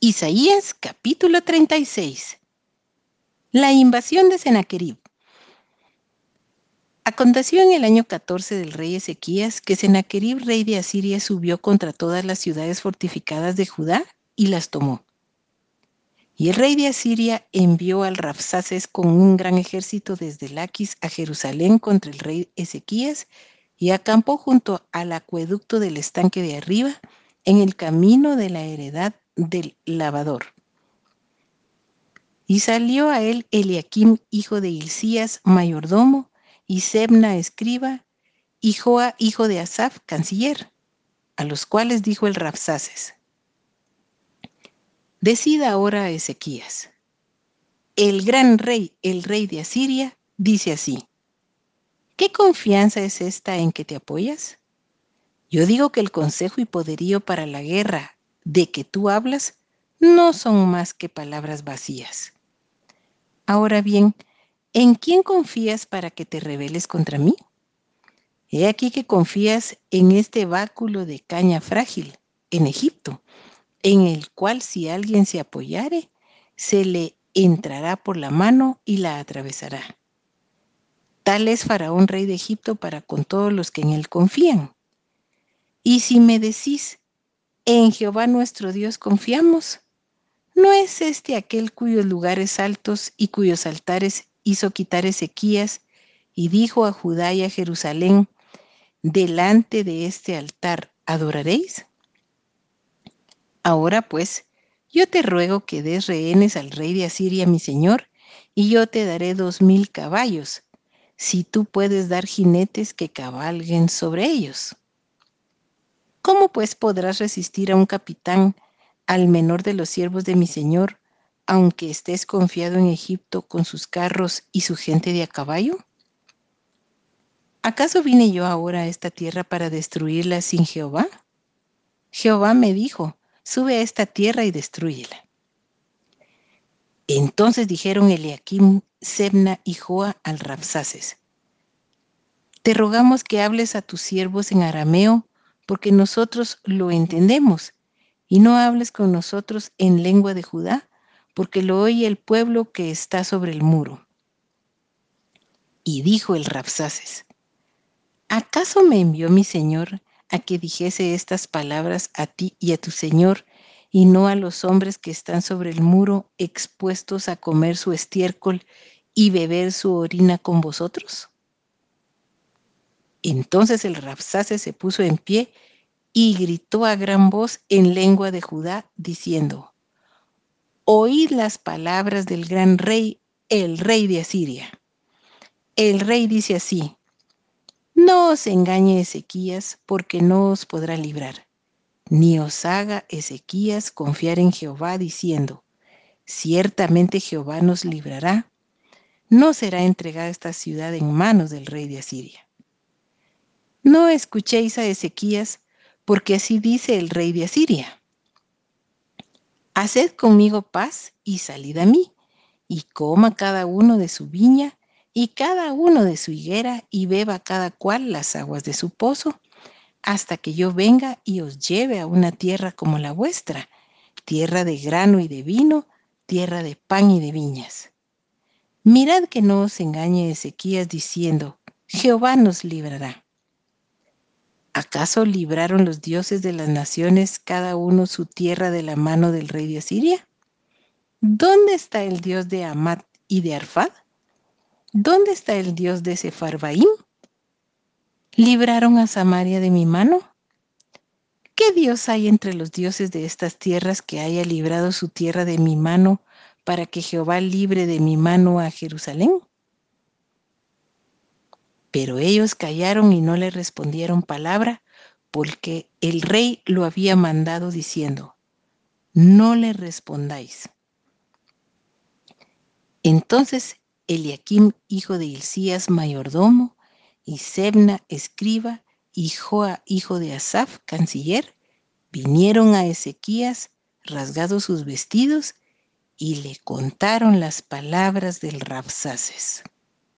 Isaías capítulo 36. La invasión de Sennacherib. Aconteció en el año 14 del rey Ezequías que Sennacherib, rey de Asiria, subió contra todas las ciudades fortificadas de Judá y las tomó. Y el rey de Asiria envió al Rapsaces con un gran ejército desde Laquis a Jerusalén contra el rey Ezequías y acampó junto al acueducto del estanque de arriba en el camino de la heredad del lavador. Y salió a él Eliakim, hijo de Hilcías, mayordomo, y Sebna, escriba, y Joa, hijo de Asaf, canciller, a los cuales dijo el Rapsaces, Decida ahora a Ezequías. El gran rey, el rey de Asiria, dice así, ¿qué confianza es esta en que te apoyas? Yo digo que el consejo y poderío para la guerra de que tú hablas no son más que palabras vacías. Ahora bien, ¿en quién confías para que te rebeles contra mí? He aquí que confías en este báculo de caña frágil, en Egipto, en el cual si alguien se apoyare, se le entrará por la mano y la atravesará. Tal es Faraón, rey de Egipto, para con todos los que en él confían. Y si me decís, en Jehová nuestro Dios confiamos. ¿No es este aquel cuyos lugares altos y cuyos altares hizo quitar Ezequías y dijo a Judá y a Jerusalén, delante de este altar adoraréis? Ahora pues, yo te ruego que des rehenes al rey de Asiria, mi señor, y yo te daré dos mil caballos, si tú puedes dar jinetes que cabalguen sobre ellos. ¿Cómo pues podrás resistir a un capitán, al menor de los siervos de mi señor, aunque estés confiado en Egipto con sus carros y su gente de a caballo? ¿Acaso vine yo ahora a esta tierra para destruirla sin Jehová? Jehová me dijo, sube a esta tierra y destruyela. Entonces dijeron Eliakim, Sebna y Joa al Rapsaces, te rogamos que hables a tus siervos en arameo porque nosotros lo entendemos, y no hables con nosotros en lengua de Judá, porque lo oye el pueblo que está sobre el muro. Y dijo el Rapsaces, ¿acaso me envió mi señor a que dijese estas palabras a ti y a tu señor, y no a los hombres que están sobre el muro expuestos a comer su estiércol y beber su orina con vosotros? Entonces el Rapsace se puso en pie y gritó a gran voz en lengua de Judá, diciendo, Oíd las palabras del gran rey, el rey de Asiria. El rey dice así, No os engañe Ezequías, porque no os podrá librar, ni os haga Ezequías confiar en Jehová, diciendo, Ciertamente Jehová nos librará, no será entregada esta ciudad en manos del rey de Asiria. No escuchéis a Ezequías, porque así dice el rey de Asiria. Haced conmigo paz y salid a mí, y coma cada uno de su viña y cada uno de su higuera, y beba cada cual las aguas de su pozo, hasta que yo venga y os lleve a una tierra como la vuestra, tierra de grano y de vino, tierra de pan y de viñas. Mirad que no os engañe Ezequías diciendo, Jehová nos librará. ¿Acaso libraron los dioses de las naciones cada uno su tierra de la mano del rey de Asiria? ¿Dónde está el dios de Amat y de Arfad? ¿Dónde está el dios de Sefarbaim? ¿Libraron a Samaria de mi mano? ¿Qué dios hay entre los dioses de estas tierras que haya librado su tierra de mi mano para que Jehová libre de mi mano a Jerusalén? Pero ellos callaron y no le respondieron palabra, porque el rey lo había mandado diciendo, no le respondáis. Entonces Eliakim, hijo de Hilcías, mayordomo, y Sebna, escriba, y Joa, hijo de Asaf, canciller, vinieron a Ezequías, rasgados sus vestidos, y le contaron las palabras del Rapsaces.